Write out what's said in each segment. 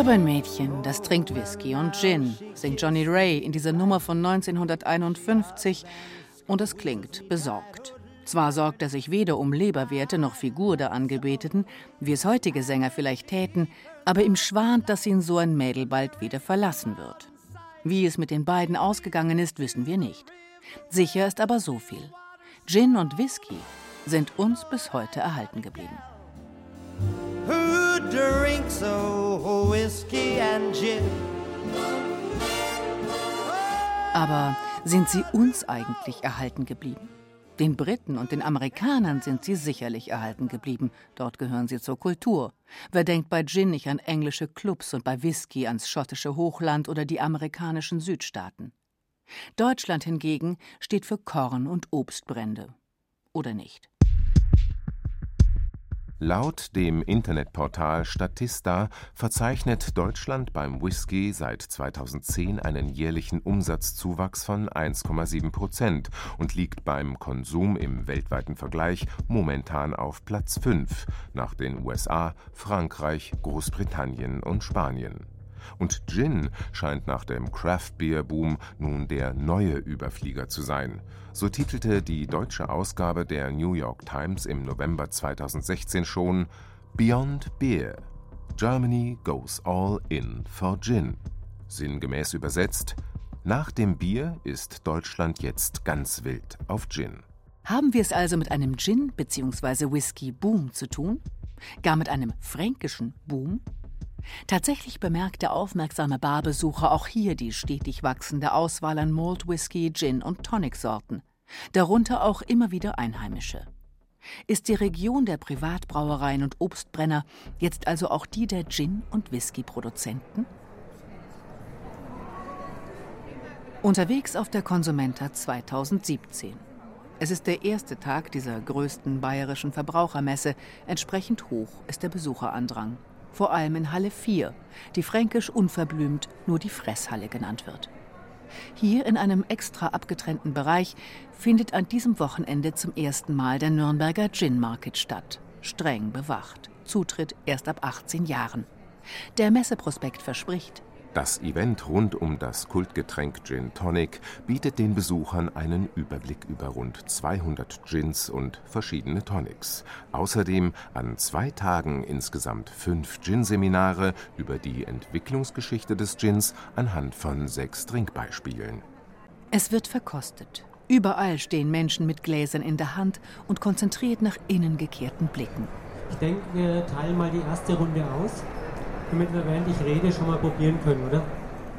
Habe ein Mädchen, das trinkt Whisky und Gin, singt Johnny Ray in dieser Nummer von 1951 und es klingt besorgt. Zwar sorgt er sich weder um Leberwerte noch Figur der Angebeteten, wie es heutige Sänger vielleicht täten, aber ihm schwant, dass ihn so ein Mädel bald wieder verlassen wird. Wie es mit den beiden ausgegangen ist, wissen wir nicht. Sicher ist aber so viel. Gin und Whisky sind uns bis heute erhalten geblieben. Drinks oh, whiskey and gin? Aber sind sie uns eigentlich erhalten geblieben? Den Briten und den Amerikanern sind sie sicherlich erhalten geblieben. Dort gehören sie zur Kultur. Wer denkt bei Gin nicht an englische Clubs und bei Whisky ans schottische Hochland oder die amerikanischen Südstaaten? Deutschland hingegen steht für Korn und Obstbrände. Oder nicht? Laut dem Internetportal Statista verzeichnet Deutschland beim Whisky seit 2010 einen jährlichen Umsatzzuwachs von 1,7 Prozent und liegt beim Konsum im weltweiten Vergleich momentan auf Platz 5 nach den USA, Frankreich, Großbritannien und Spanien. Und Gin scheint nach dem Craft-Beer-Boom nun der neue Überflieger zu sein. So titelte die deutsche Ausgabe der New York Times im November 2016 schon Beyond Beer. Germany goes all in for Gin. Sinngemäß übersetzt, nach dem Bier ist Deutschland jetzt ganz wild auf Gin. Haben wir es also mit einem Gin- bzw. Whisky-Boom zu tun? Gar mit einem fränkischen Boom? Tatsächlich bemerkt der aufmerksame Barbesucher auch hier die stetig wachsende Auswahl an Malt Whisky, Gin und Tonic-Sorten, darunter auch immer wieder einheimische. Ist die Region der Privatbrauereien und Obstbrenner jetzt also auch die der Gin- und Whisky-Produzenten? Unterwegs auf der Konsumenta 2017. Es ist der erste Tag dieser größten bayerischen Verbrauchermesse. Entsprechend hoch ist der Besucherandrang. Vor allem in Halle 4, die fränkisch unverblümt nur die Fresshalle genannt wird. Hier in einem extra abgetrennten Bereich findet an diesem Wochenende zum ersten Mal der Nürnberger Gin Market statt. Streng bewacht. Zutritt erst ab 18 Jahren. Der Messeprospekt verspricht, Das Event rund um das Kultgetränk Gin Tonic bietet den Besuchern einen Überblick über rund 200 Gins und verschiedene Tonics. Außerdem an zwei Tagen insgesamt fünf Gin-Seminare über die Entwicklungsgeschichte des Gins anhand von sechs Trinkbeispielen. es wird verkostet. Überall stehen Menschen mit Gläsern in der Hand und konzentriert nach innen gekehrten Blicken. Ich denke, wir teilen mal die erste Runde aus, damit wir, während ich rede, schon mal probieren können, oder?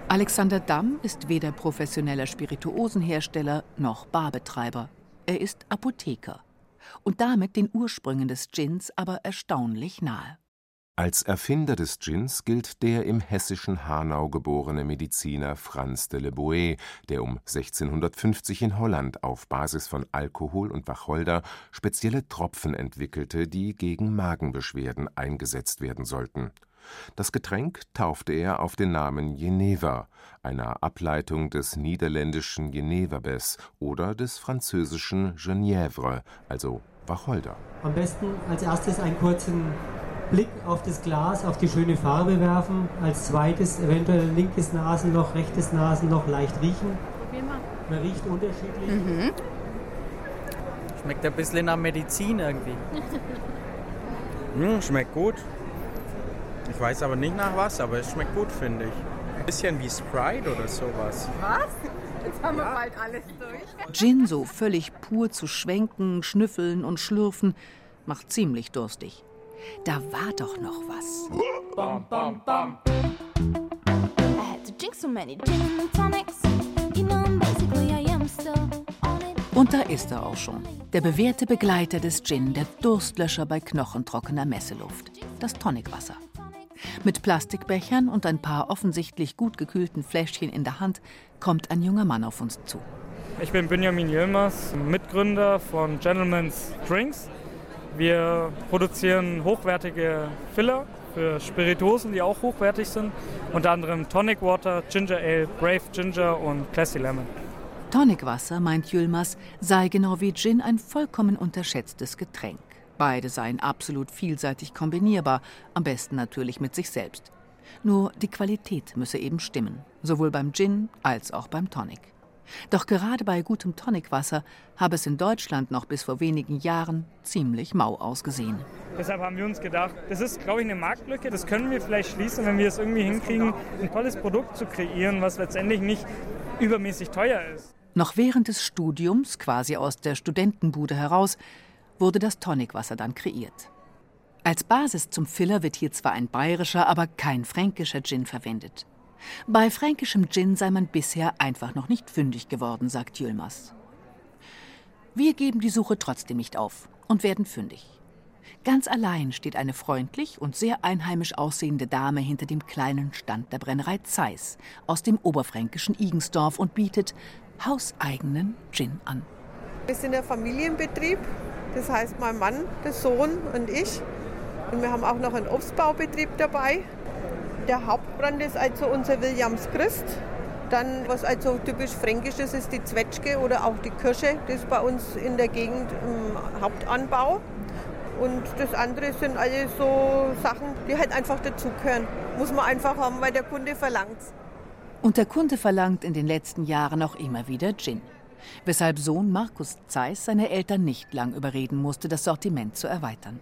Alexander Damm ist weder professioneller Spirituosenhersteller noch Barbetreiber. Er ist Apotheker und damit den Ursprüngen des Gins aber erstaunlich nahe. Als Erfinder des Gins gilt der im hessischen Hanau geborene Mediziner Franz de Le Boët, der um 1650 in Holland auf Basis von Alkohol und Wacholder spezielle Tropfen entwickelte, die gegen Magenbeschwerden eingesetzt werden sollten. Das Getränk taufte er auf den Namen Jenever, einer Ableitung des niederländischen Jeneverbes oder des französischen Genièvre, also Wacholder. Am besten als erstes einen kurzen Blick auf das Glas, auf die schöne Farbe werfen. Als zweites eventuell linkes Nasenloch, rechtes Nasenloch leicht riechen. Man riecht unterschiedlich. Schmeckt ein bisschen nach Medizin irgendwie. Hm, schmeckt gut. Ich weiß aber nicht nach was, aber es schmeckt gut, finde ich. Ein bisschen wie Sprite oder sowas. Jetzt haben wir bald alles durch. Gin so völlig pur zu schwenken, schnüffeln und schlürfen macht ziemlich durstig. Da war doch noch was. I had to gin drink so many gin and tonics. You know, basically I am still on it. Und da ist er auch schon. Der bewährte Begleiter des Gin, der Durstlöscher bei knochentrockener Messeluft. Das Tonicwasser. Mit Plastikbechern und ein paar offensichtlich gut gekühlten Fläschchen in der Hand kommt ein junger Mann auf uns zu. Ich bin Benjamin Yilmaz, Mitgründer von Gentleman's Drinks. Wir produzieren hochwertige Filler für Spirituosen, die auch hochwertig sind. Unter anderem Tonic Water, Ginger Ale, Brave Ginger und Classy Lemon. Tonicwasser, meint Yilmaz, sei genau wie Gin ein vollkommen unterschätztes Getränk. Beide seien absolut vielseitig kombinierbar, am besten natürlich mit sich selbst. Nur die Qualität müsse eben stimmen, sowohl beim Gin als auch beim Tonic. Doch gerade bei gutem Tonicwasser habe es in Deutschland noch bis vor wenigen Jahren ziemlich mau ausgesehen. Deshalb haben wir uns gedacht, das ist, glaube ich, eine Marktlücke. Das können wir vielleicht schließen, wenn wir es irgendwie hinkriegen, ein tolles Produkt zu kreieren, was letztendlich nicht übermäßig teuer ist. Noch während des Studiums, quasi aus der Studentenbude heraus, wurde das Tonicwasser dann kreiert. Als Basis zum Filler wird hier zwar ein bayerischer, aber kein fränkischer Gin verwendet. Bei fränkischem Gin sei man bisher einfach noch nicht fündig geworden, sagt Yilmaz. Wir geben die Suche trotzdem nicht auf und werden fündig. Ganz allein steht eine freundlich und sehr einheimisch aussehende Dame hinter dem kleinen Stand der Brennerei Zeiss aus dem oberfränkischen Igensdorf und bietet hauseigenen Gin an. Wir sind ein Familienbetrieb, das heißt mein Mann, der Sohn und ich. Und wir haben auch noch einen Obstbaubetrieb dabei. Der Hauptbrand ist also unser Williams Christ. Dann, was also typisch fränkisch ist, ist die Zwetschge oder auch die Kirsche. Das ist bei uns in der Gegend im Hauptanbau. Und das andere sind alle so Sachen, die halt einfach dazugehören. Muss man einfach haben, weil der Kunde verlangt Und der Kunde verlangt in den letzten Jahren auch immer wieder Gin. Weshalb Sohn Markus Zeiss seine Eltern nicht lang überreden musste, das Sortiment zu erweitern.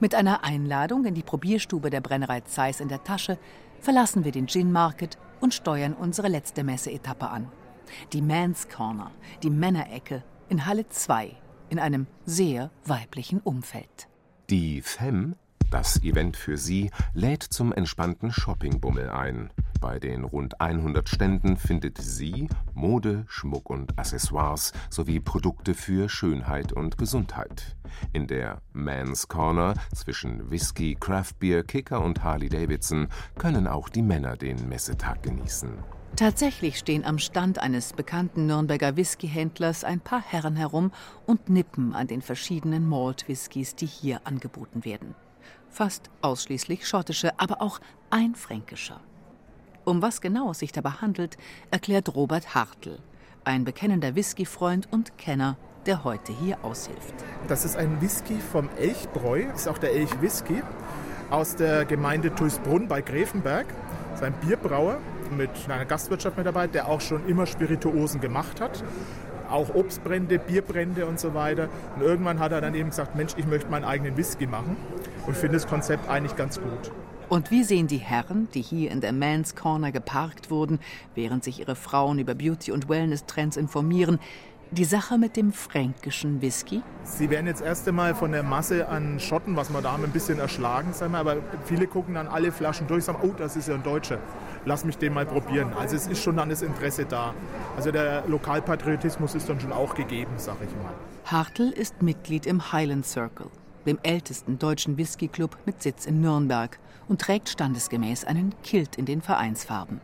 Mit einer Einladung in die Probierstube der Brennerei Zeiss in der Tasche verlassen wir den Gin Market und steuern unsere letzte Messeetappe an. Die Man's Corner, die Männerecke in Halle 2 in einem sehr weiblichen Umfeld. Die Femme, das Event für sie, lädt zum entspannten Shoppingbummel ein. Bei den rund 100 Ständen findet sie Mode, Schmuck und Accessoires sowie Produkte für Schönheit und Gesundheit. In der Man's Corner zwischen Whisky, Craftbeer, Kicker und Harley Davidson können auch die Männer den Messetag genießen. Tatsächlich stehen am Stand eines bekannten Nürnberger Whiskyhändlers ein paar Herren herum und nippen an den verschiedenen Malt-Whiskys, die hier angeboten werden. Fast ausschließlich schottische, aber auch ein fränkischer. Um was genau es sich dabei handelt, erklärt Robert Hartl, ein bekennender Whiskyfreund und Kenner, der heute hier aushilft. Das ist ein Whisky vom Elchbräu, ist auch der Elch-Whisky, aus der Gemeinde Tulsbrunn bei Grevenberg. Das ist ein Bierbrauer mit einer Gastwirtschaft mit dabei, der auch schon immer Spirituosen gemacht hat. Auch Obstbrände, Bierbrände und so weiter. Und irgendwann hat er dann eben gesagt, Mensch, ich möchte meinen eigenen Whisky machen und finde das Konzept eigentlich ganz gut. Und wie sehen die Herren, die hier in der Man's Corner geparkt wurden, während sich ihre Frauen über Beauty- und Wellness-Trends informieren, die Sache mit dem fränkischen Whisky? Sie werden jetzt erst einmal von der Masse an Schotten, was wir da haben, ein bisschen erschlagen, sagen wir, aber viele gucken dann alle Flaschen durch und sagen, oh, das ist ja ein Deutscher. Lass mich den mal probieren. Also es ist schon dann das Interesse da. Also der Lokalpatriotismus ist dann schon auch gegeben, sag ich mal. Hartl ist Mitglied im Highland Circle, dem ältesten deutschen Whisky-Club mit Sitz in Nürnberg und trägt standesgemäß einen Kilt in den Vereinsfarben.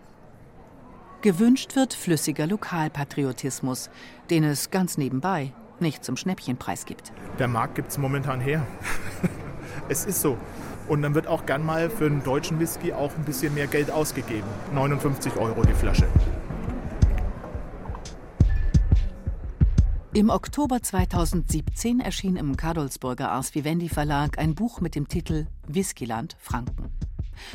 Gewünscht wird flüssiger Lokalpatriotismus, den es ganz nebenbei nicht zum Schnäppchenpreis gibt. Der Markt gibt es momentan her. es ist so. Und dann wird auch gern mal für einen deutschen Whisky auch ein bisschen mehr Geld ausgegeben. 59 Euro die Flasche. Im Oktober 2017 erschien im Kadolsburger Ars Vivendi Verlag ein Buch mit dem Titel Whiskyland Franken.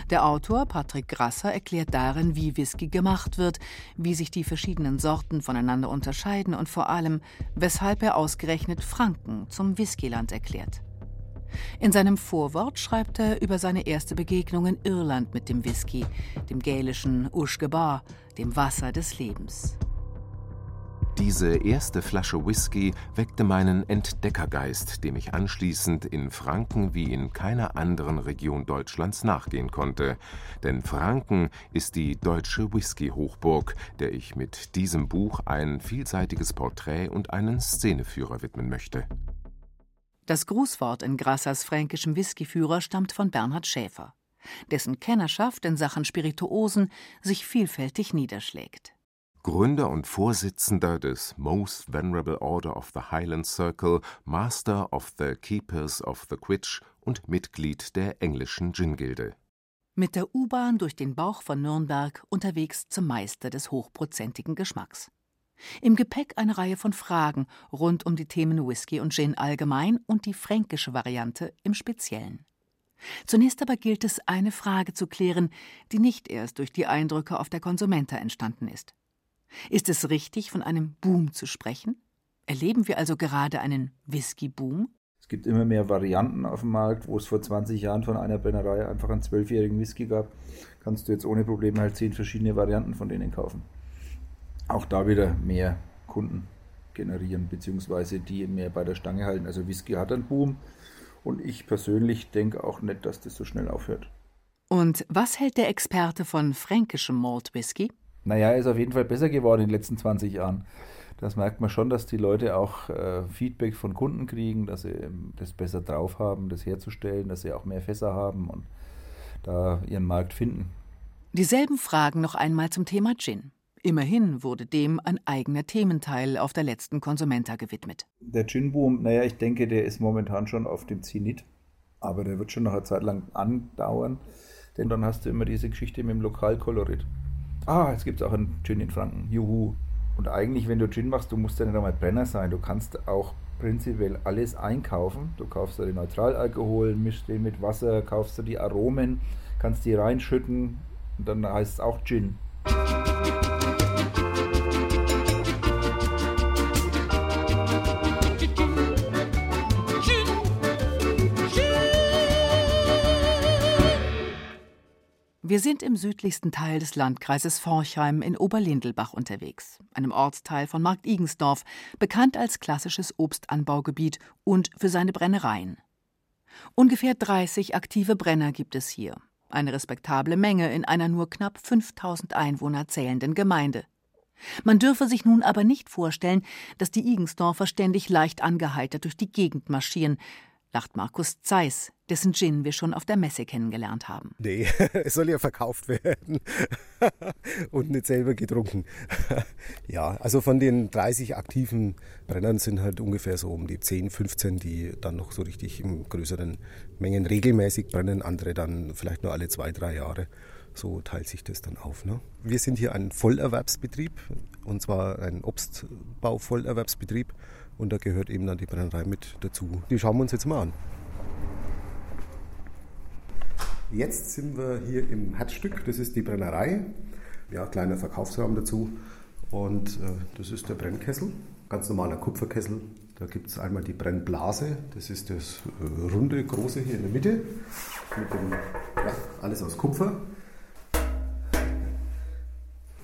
Der Autor Patrick Grasser erklärt darin, wie Whisky gemacht wird, wie sich die verschiedenen Sorten voneinander unterscheiden und vor allem, weshalb er ausgerechnet Franken zum Whiskyland erklärt. In seinem Vorwort schreibt er über seine erste Begegnung in Irland mit dem Whisky, dem gälischen Ushgebar, dem Wasser des Lebens. Diese erste Flasche Whisky weckte meinen Entdeckergeist, dem ich anschließend in Franken wie in keiner anderen Region Deutschlands nachgehen konnte. Denn Franken ist die deutsche Whisky-Hochburg, der ich mit diesem Buch ein vielseitiges Porträt und einen Szeneführer widmen möchte. Das Grußwort in Grassers fränkischem Whiskyführer stammt von Bernhard Schäfer, dessen Kennerschaft in Sachen Spirituosen sich vielfältig niederschlägt. Gründer und Vorsitzender des Most Venerable Order of the Highland Circle, Master of the Keepers of the Quitch und Mitglied der englischen Gin-Gilde. Mit der U-Bahn durch den Bauch von Nürnberg unterwegs zum Meister des hochprozentigen Geschmacks. Im Gepäck eine Reihe von Fragen rund um die Themen Whisky und Gin allgemein und die fränkische Variante im Speziellen. Zunächst aber gilt es, eine Frage zu klären, die nicht erst durch die Eindrücke auf der Konsumenta entstanden ist. Ist es richtig, von einem Boom zu sprechen? Erleben wir also gerade einen Whisky-Boom? Es gibt immer mehr Varianten auf dem Markt, wo es vor 20 Jahren von einer Brennerei einfach einen zwölfjährigen Whisky gab, kannst du jetzt ohne Probleme halt zehn verschiedene Varianten von denen kaufen. Auch da wieder mehr Kunden generieren, beziehungsweise die mehr bei der Stange halten. Also Whisky hat einen Boom und ich persönlich denke auch nicht, dass das so schnell aufhört. Und was hält der Experte von fränkischem Malt Whisky? Naja, er ist auf jeden Fall besser geworden in den letzten 20 Jahren. Das merkt man schon, dass die Leute auch äh, Feedback von Kunden kriegen, dass sie ähm, das besser drauf haben, das herzustellen, dass sie auch mehr Fässer haben und da ihren Markt finden. Dieselben Fragen noch einmal zum Thema Gin. Immerhin wurde dem ein eigener Thementeil auf der letzten Konsumenta gewidmet. Der Gin-Boom, naja, ich denke, der ist momentan schon auf dem Zenit, aber der wird schon noch eine Zeit lang andauern, denn dann hast du immer diese Geschichte mit dem Lokalkolorit ah, jetzt gibt es auch einen Gin in Franken, juhu. Und eigentlich, wenn du Gin machst, du musst ja nicht einmal Brenner sein, du kannst auch prinzipiell alles einkaufen. Du kaufst dir den Neutralalkohol, mischst den mit Wasser, kaufst dir die Aromen, kannst die reinschütten und dann heißt es auch Gin. Wir sind im südlichsten Teil des Landkreises Forchheim in Oberlindelbach unterwegs, einem Ortsteil von Markt Igensdorf, bekannt als klassisches Obstanbaugebiet und für seine Brennereien. Ungefähr 30 aktive Brenner gibt es hier, eine respektable Menge in einer nur knapp 5000 Einwohner zählenden Gemeinde. Man dürfe sich nun aber nicht vorstellen, dass die Igensdorfer ständig leicht angeheitert durch die Gegend marschieren, lacht Markus Zeiss, dessen Gin wir schon auf der Messe kennengelernt haben. Nee, es soll ja verkauft werden und nicht selber getrunken. ja, also von den 30 aktiven Brennern sind halt ungefähr so um die 10, 15, die dann noch so richtig in größeren Mengen regelmäßig brennen, andere dann vielleicht nur alle zwei, drei Jahre. So teilt sich das dann auf. Ne? Wir sind hier ein Vollerwerbsbetrieb und zwar ein Obstbau-Vollerwerbsbetrieb und da gehört eben dann die Brennerei mit dazu. Die schauen wir uns jetzt mal an. Jetzt sind wir hier im Herzstück, das ist die Brennerei. Ja, kleiner Verkaufsraum dazu. Und äh, das ist der Brennkessel, ganz normaler Kupferkessel. Da gibt es einmal die Brennblase, das ist das äh, runde, große hier in der Mitte. Mit dem, ja, alles aus Kupfer.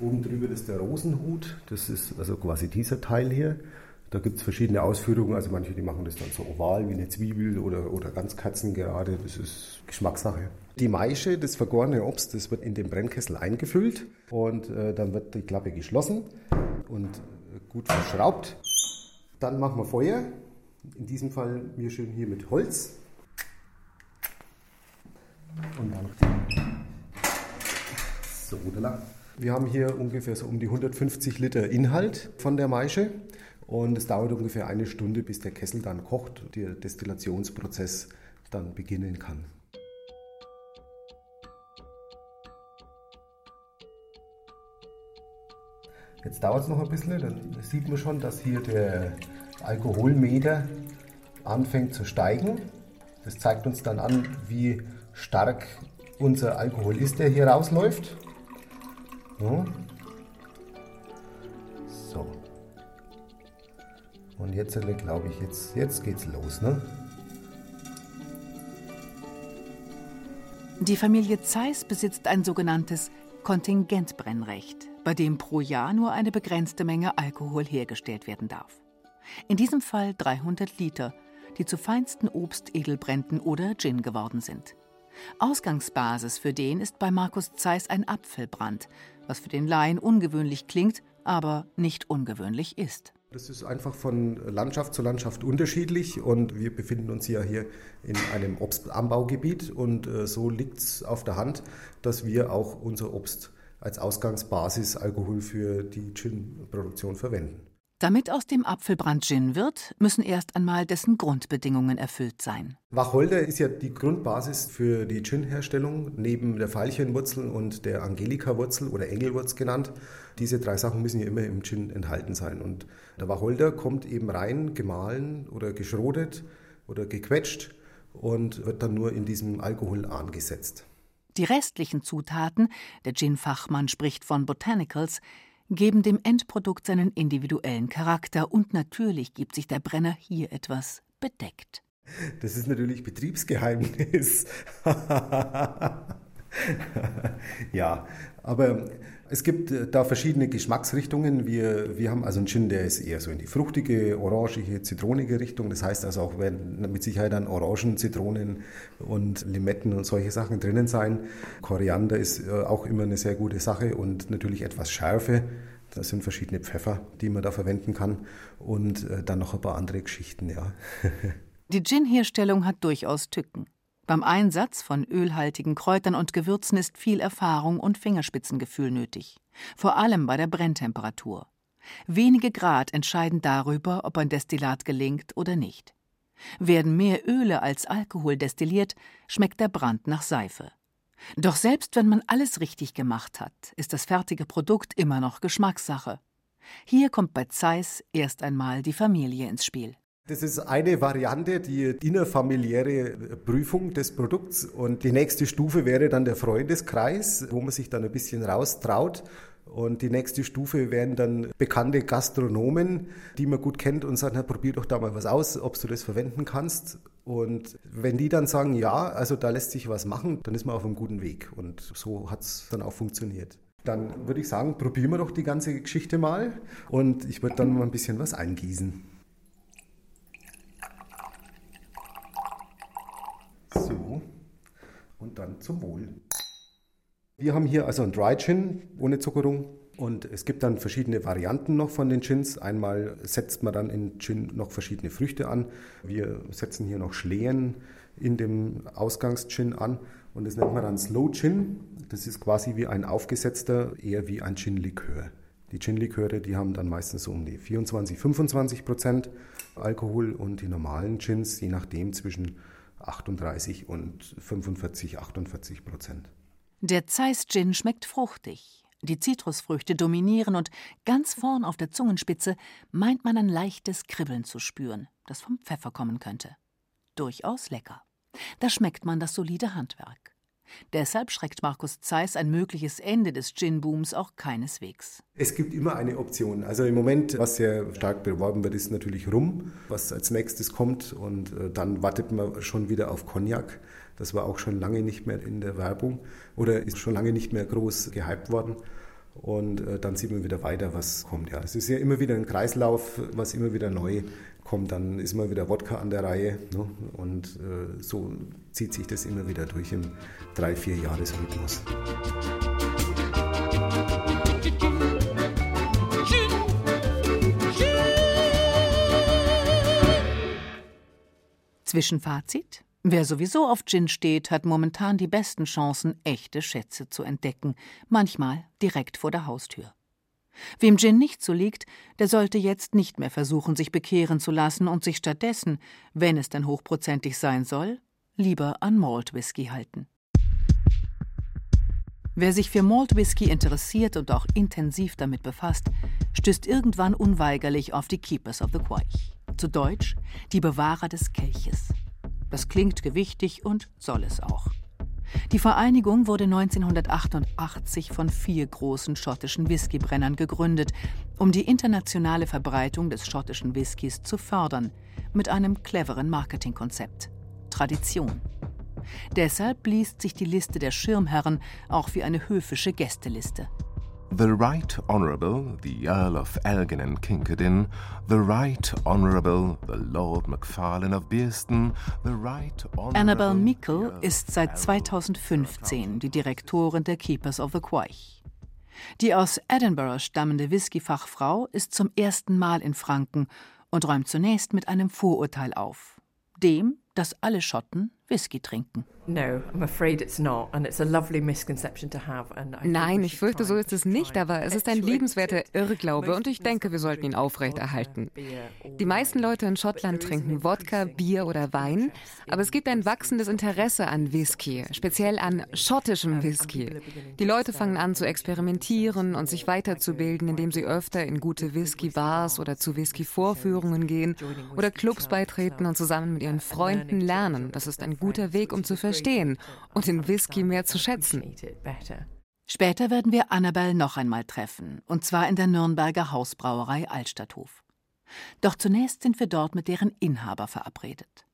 Oben drüber ist der Rosenhut, das ist also quasi dieser Teil hier. Da gibt es verschiedene Ausführungen. Also manche, die machen das dann so oval wie eine Zwiebel oder, oder ganz katzengerade. Das ist Geschmackssache. Die Maische, das vergorene Obst, das wird in den Brennkessel eingefüllt und äh, dann wird die Klappe geschlossen und äh, gut verschraubt. Dann machen wir Feuer. In diesem Fall wir schön hier mit Holz. Und dann so, Wir haben hier ungefähr so um die 150 Liter Inhalt von der Maische. Und es dauert ungefähr eine Stunde, bis der Kessel dann kocht und der Destillationsprozess dann beginnen kann. Jetzt dauert es noch ein bisschen, dann sieht man schon, dass hier der Alkoholmeter anfängt zu steigen. Das zeigt uns dann an, wie stark unser Alkohol ist, der hier rausläuft. Und jetzt glaube ich, jetzt, jetzt geht's los, ne? Die Familie Zeiss besitzt ein sogenanntes Kontingentbrennrecht, bei dem pro Jahr nur eine begrenzte Menge Alkohol hergestellt werden darf. In diesem Fall 300 Liter, die zu feinsten Obstedelbränden oder Gin geworden sind. Ausgangsbasis für den ist bei Markus Zeiss ein Apfelbrand, was für den Laien ungewöhnlich klingt, aber nicht ungewöhnlich ist. Das ist einfach von Landschaft zu Landschaft unterschiedlich und wir befinden uns ja hier in einem Obstanbaugebiet und äh, so liegt es auf der Hand, dass wir auch unser Obst als Ausgangsbasis Alkohol für die Gin-Produktion verwenden. Damit aus dem Apfelbrand Gin wird, müssen erst einmal dessen Grundbedingungen erfüllt sein. Wacholder ist ja die Grundbasis für die Gin-Herstellung, neben der Veilchenwurzel und der Angelika-Wurzel oder Engelwurz genannt. Diese drei Sachen müssen ja immer im Gin enthalten sein. Und der Wacholder kommt eben rein, gemahlen oder geschrotet oder gequetscht und wird dann nur in diesem Alkohol angesetzt. Die restlichen Zutaten, der Gin-Fachmann spricht von Botanicals, geben dem Endprodukt seinen individuellen Charakter und natürlich gibt sich der Brenner hier etwas bedeckt. Das ist natürlich Betriebsgeheimnis. ja, aber es gibt äh, da verschiedene Geschmacksrichtungen. Wir, wir haben also einen Gin, der ist eher so in die fruchtige, orangige, zitronige Richtung. Das heißt also auch, werden mit Sicherheit dann Orangen, Zitronen und Limetten und solche Sachen drinnen sein. Koriander ist äh, auch immer eine sehr gute Sache und natürlich etwas Schärfe. Das sind verschiedene Pfeffer, die man da verwenden kann und äh, dann noch ein paar andere Geschichten, ja. Die Gin-Herstellung hat durchaus Tücken. Beim Einsatz von ölhaltigen Kräutern und Gewürzen ist viel Erfahrung und Fingerspitzengefühl nötig, vor allem bei der Brenntemperatur. Wenige Grad entscheiden darüber, ob ein Destillat gelingt oder nicht. Werden mehr Öle als Alkohol destilliert, schmeckt der Brand nach Seife. Doch selbst wenn man alles richtig gemacht hat, ist das fertige Produkt immer noch Geschmackssache. Hier kommt bei Zeiss erst einmal die Familie ins Spiel. Das ist eine Variante, die innerfamiliäre Prüfung des Produkts. Und die nächste Stufe wäre dann der Freundeskreis, wo man sich dann ein bisschen raustraut. Und die nächste Stufe wären dann bekannte Gastronomen, die man gut kennt und sagen, probier doch da mal was aus, ob du das verwenden kannst. Und wenn die dann sagen, ja, also da lässt sich was machen, dann ist man auf einem guten Weg. Und so hat es dann auch funktioniert. Dann würde ich sagen, probieren wir doch die ganze Geschichte mal. Und ich würde dann mal ein bisschen was eingießen. So, und dann zum Wohl. Wir haben hier also ein Dry Gin ohne Zuckerung und es gibt dann verschiedene Varianten noch von den Gins. Einmal setzt man dann in Gin noch verschiedene Früchte an. Wir setzen hier noch Schlehen in dem Ausgangsgin an und das nennt man dann Slow Gin. Das ist quasi wie ein aufgesetzter, eher wie ein Gin-Likör. Die Gin-Liköre, die haben dann meistens so um die 24, 25 Prozent Alkohol und die normalen Gins, je nachdem, zwischen 38 und 45, 48 Prozent. Der Zeiss Gin schmeckt fruchtig. Die Zitrusfrüchte dominieren und ganz vorn auf der Zungenspitze meint man ein leichtes Kribbeln zu spüren, das vom Pfeffer kommen könnte. Durchaus lecker. Da schmeckt man das solide Handwerk. Deshalb schreckt Markus Zeiss ein mögliches Ende des Gin-Booms auch keineswegs. Es gibt immer eine Option. Also im Moment, was sehr stark beworben wird, ist natürlich Rum, was als nächstes kommt. Und äh, dann wartet man schon wieder auf Cognac. Das war auch schon lange nicht mehr in der Werbung oder ist schon lange nicht mehr groß gehypt worden. Und äh, dann sieht man wieder weiter, was kommt. Ja, es ist ja immer wieder ein Kreislauf, was immer wieder neu kommt. Dann ist mal wieder Wodka an der Reihe. Ne? Und äh, so zieht sich das immer wieder durch im drei, vier Jahresrhythmus. Zwischenfazit? Wer sowieso auf Gin steht, hat momentan die besten Chancen, echte Schätze zu entdecken, manchmal direkt vor der Haustür. Wem Gin nicht so liegt, der sollte jetzt nicht mehr versuchen, sich bekehren zu lassen und sich stattdessen, wenn es denn hochprozentig sein soll, lieber an Malt Whisky halten. Wer sich für Malt Whisky interessiert und auch intensiv damit befasst, stößt irgendwann unweigerlich auf die Keepers of the Quaich. Zu Deutsch die Bewahrer des Kelches. Das klingt gewichtig und soll es auch. Die Vereinigung wurde 1988 von vier großen schottischen Whiskybrennern gegründet, um die internationale Verbreitung des schottischen Whiskys zu fördern, mit einem cleveren Marketingkonzept. Tradition. Deshalb liest sich die Liste der Schirmherren auch wie eine höfische Gästeliste. The Right Honourable the Earl of Elgin and Kincardine, the Right Honourable the Lord Macfarlane of Bearston, the Right Honourable Annabel Meikle ist seit 2015 die Direktorin der Keepers of the Quaich. Die aus Edinburgh stammende Whisky-Fachfrau ist zum ersten Mal in Franken und räumt zunächst mit einem Vorurteil auf. Dem, dass alle Schotten Whisky trinken. Nein, ich fürchte, so ist es nicht, aber es ist ein liebenswerter Irrglaube und ich denke, wir sollten ihn aufrechterhalten. Die meisten Leute in Schottland trinken Wodka, Bier oder Wein, aber es gibt ein wachsendes Interesse an Whisky, speziell an schottischem Whisky. Die Leute fangen an zu experimentieren und sich weiterzubilden, indem sie öfter in gute Whisky-Bars oder zu Whisky-Vorführungen gehen oder Clubs beitreten und zusammen mit ihren Freunden lernen. Das ist ein guter Weg, um zu verstehen und den Whisky mehr zu schätzen. Später werden wir Annabel noch einmal treffen, und zwar in der Nürnberger Hausbrauerei Altstadthof. Doch zunächst sind wir dort mit deren Inhaber verabredet.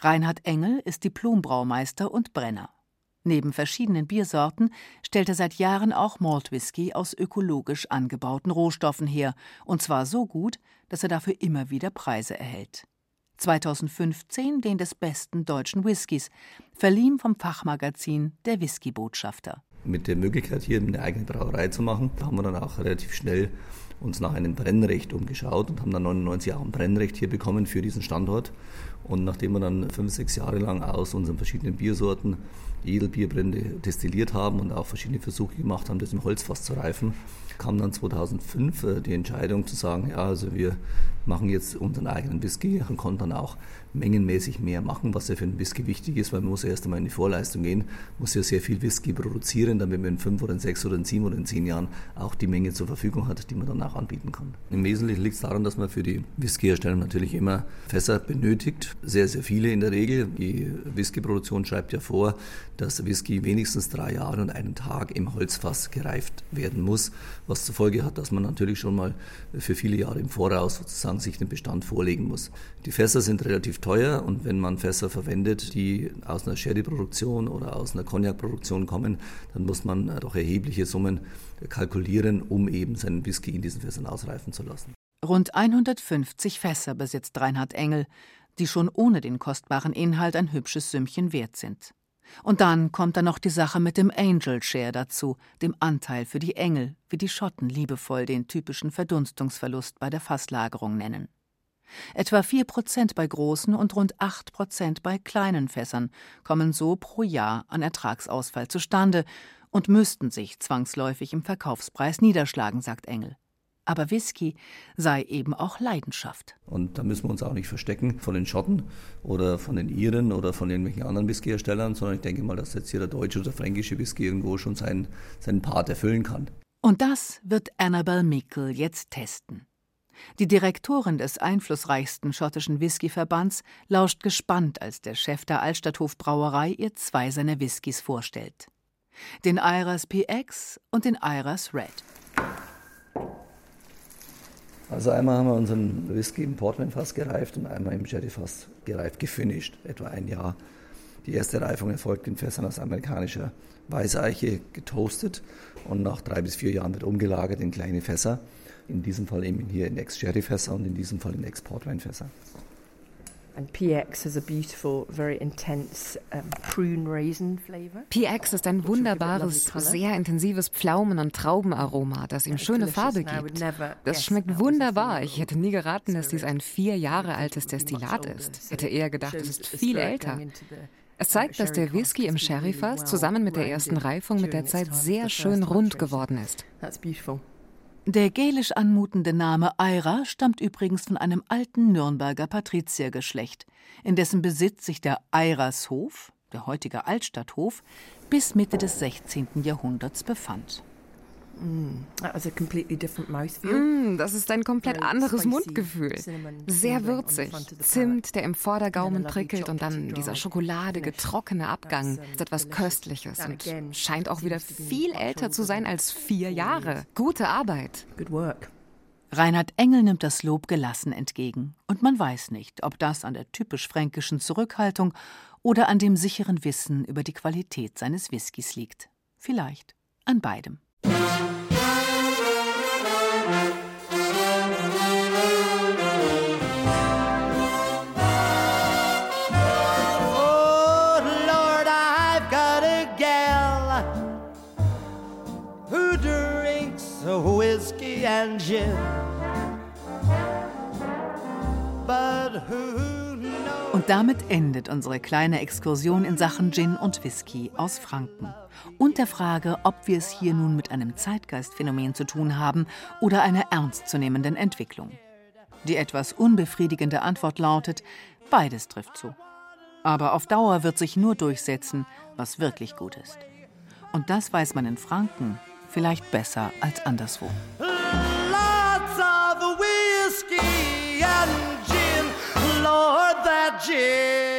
Reinhard Engel ist Diplombraumeister und Brenner. Neben verschiedenen Biersorten stellt er seit Jahren auch Maltwhisky aus ökologisch angebauten Rohstoffen her, und zwar so gut, dass er dafür immer wieder Preise erhält. 2015 den des besten deutschen Whiskys, verliehen vom Fachmagazin Der Whiskybotschafter. Mit der Möglichkeit, hier eine eigene Brauerei zu machen, haben wir dann auch relativ schnell uns nach einem Brennrecht umgeschaut und haben dann 99 auch ein Brennrecht hier bekommen für diesen Standort. Und nachdem wir dann fünf, sechs Jahre lang aus unseren verschiedenen Biersorten Edelbierbrände destilliert haben und auch verschiedene Versuche gemacht haben, das im Holzfass zu reifen, kam dann 2005 äh, die Entscheidung zu sagen, ja, also wir machen jetzt unseren eigenen Whisky und konnten dann auch mengenmäßig mehr machen, was ja für einen Whisky wichtig ist, weil man muss ja erst einmal in die Vorleistung gehen, muss ja sehr viel Whisky produzieren, damit man in fünf oder in sechs oder in sieben oder in zehn Jahren auch die Menge zur Verfügung hat, die man danach anbieten kann. Im Wesentlichen liegt es daran, dass man für die Whiskyherstellung natürlich immer Fässer benötigt, sehr, sehr viele in der Regel. Die Whiskyproduktion schreibt ja vor, dass Whisky wenigstens drei Jahre und einen Tag im Holzfass gereift werden muss, was zur Folge hat, dass man natürlich schon mal für viele Jahre im Voraus sozusagen sich den Bestand vorlegen muss. Die Fässer sind relativ teuer und wenn man Fässer verwendet, die aus einer Sherry-Produktion oder aus einer Cognac-Produktion kommen, dann muss man doch erhebliche Summen kalkulieren, um eben seinen Whisky in diesen Fässern ausreifen zu lassen. Rund 150 Fässer besitzt Reinhard Engel, die schon ohne den kostbaren Inhalt ein hübsches Sümmchen wert sind. Und dann kommt da noch die Sache mit dem Angel Share dazu, dem Anteil für die Engel, wie die Schotten liebevoll den typischen Verdunstungsverlust bei der Fasslagerung nennen. Etwa vier Prozent bei großen und rund acht Prozent bei kleinen Fässern kommen so pro Jahr an Ertragsausfall zustande und müssten sich zwangsläufig im Verkaufspreis niederschlagen, sagt Engel. Aber Whisky sei eben auch Leidenschaft. Und da müssen wir uns auch nicht verstecken von den Schotten oder von den Iren oder von irgendwelchen anderen Whiskyherstellern, sondern ich denke mal, dass jetzt hier der deutsche oder fränkische Whisky irgendwo schon seinen, seinen Part erfüllen kann. Und das wird Annabel Mickle jetzt testen. Die Direktorin des einflussreichsten schottischen Whiskyverbands lauscht gespannt, als der Chef der Altstadthof Brauerei ihr zwei seiner Whiskys vorstellt. Den Iras PX und den Iras Red. Also einmal haben wir unseren Whisky im Portland-Fass gereift und einmal im Sherry-Fass gereift, gefinisht, etwa ein Jahr. Die erste Reifung erfolgt in Fässern aus amerikanischer Weißeiche getoastet und nach drei bis vier Jahren wird umgelagert in kleine Fässer in diesem Fall eben hier in Ex-Sherry-Fässer und in diesem Fall in Ex-Portweinfässer. PX has a beautiful, very intense prune raisin flavor. PX ist ein wunderbares, sehr intensives Pflaumen- und Traubenaroma, das ihm schöne Farbe gibt. Das schmeckt wunderbar. Ich hätte nie geraten, dass dies ein vier Jahre altes Destillat ist. Ich hätte eher gedacht, es ist viel älter. Es zeigt, dass der Whisky im Sherryfass zusammen mit der ersten Reifung mit der Zeit sehr schön rund geworden ist. That's beautiful. Der gälisch anmutende Name Eira stammt übrigens von einem alten Nürnberger Patriziergeschlecht, in dessen Besitz sich der Eirashof, der heutige Altstadthof, bis Mitte des 16. Jahrhunderts befand. Mm, mm, das ist ein komplett anderes Mundgefühl. Sehr würzig. Zimt, der im Vordergaumen prickelt und dann dieser schokoladige, trockene Abgang. ist etwas Köstliches und scheint auch wieder viel älter zu sein als vier Jahre. Gute Arbeit. Good work. Reinhard Engel nimmt das Lob gelassen entgegen, und man weiß nicht, ob das an der typisch fränkischen Zurückhaltung oder an dem sicheren Wissen über die Qualität seines Whiskys liegt. Vielleicht an beidem. Whiskey and gin. But who? Und damit endet unsere kleine Exkursion in Sachen Gin und Whisky aus Franken. Und der Frage, ob wir es hier nun mit einem Zeitgeistphänomen zu tun haben oder einer ernstzunehmenden Entwicklung. Die etwas unbefriedigende Antwort lautet, beides trifft zu. Aber auf Dauer wird sich nur durchsetzen, was wirklich gut ist. Und das weiß man in Franken vielleicht besser als anderswo. Lots of whiskey and gin, Lord, that gin.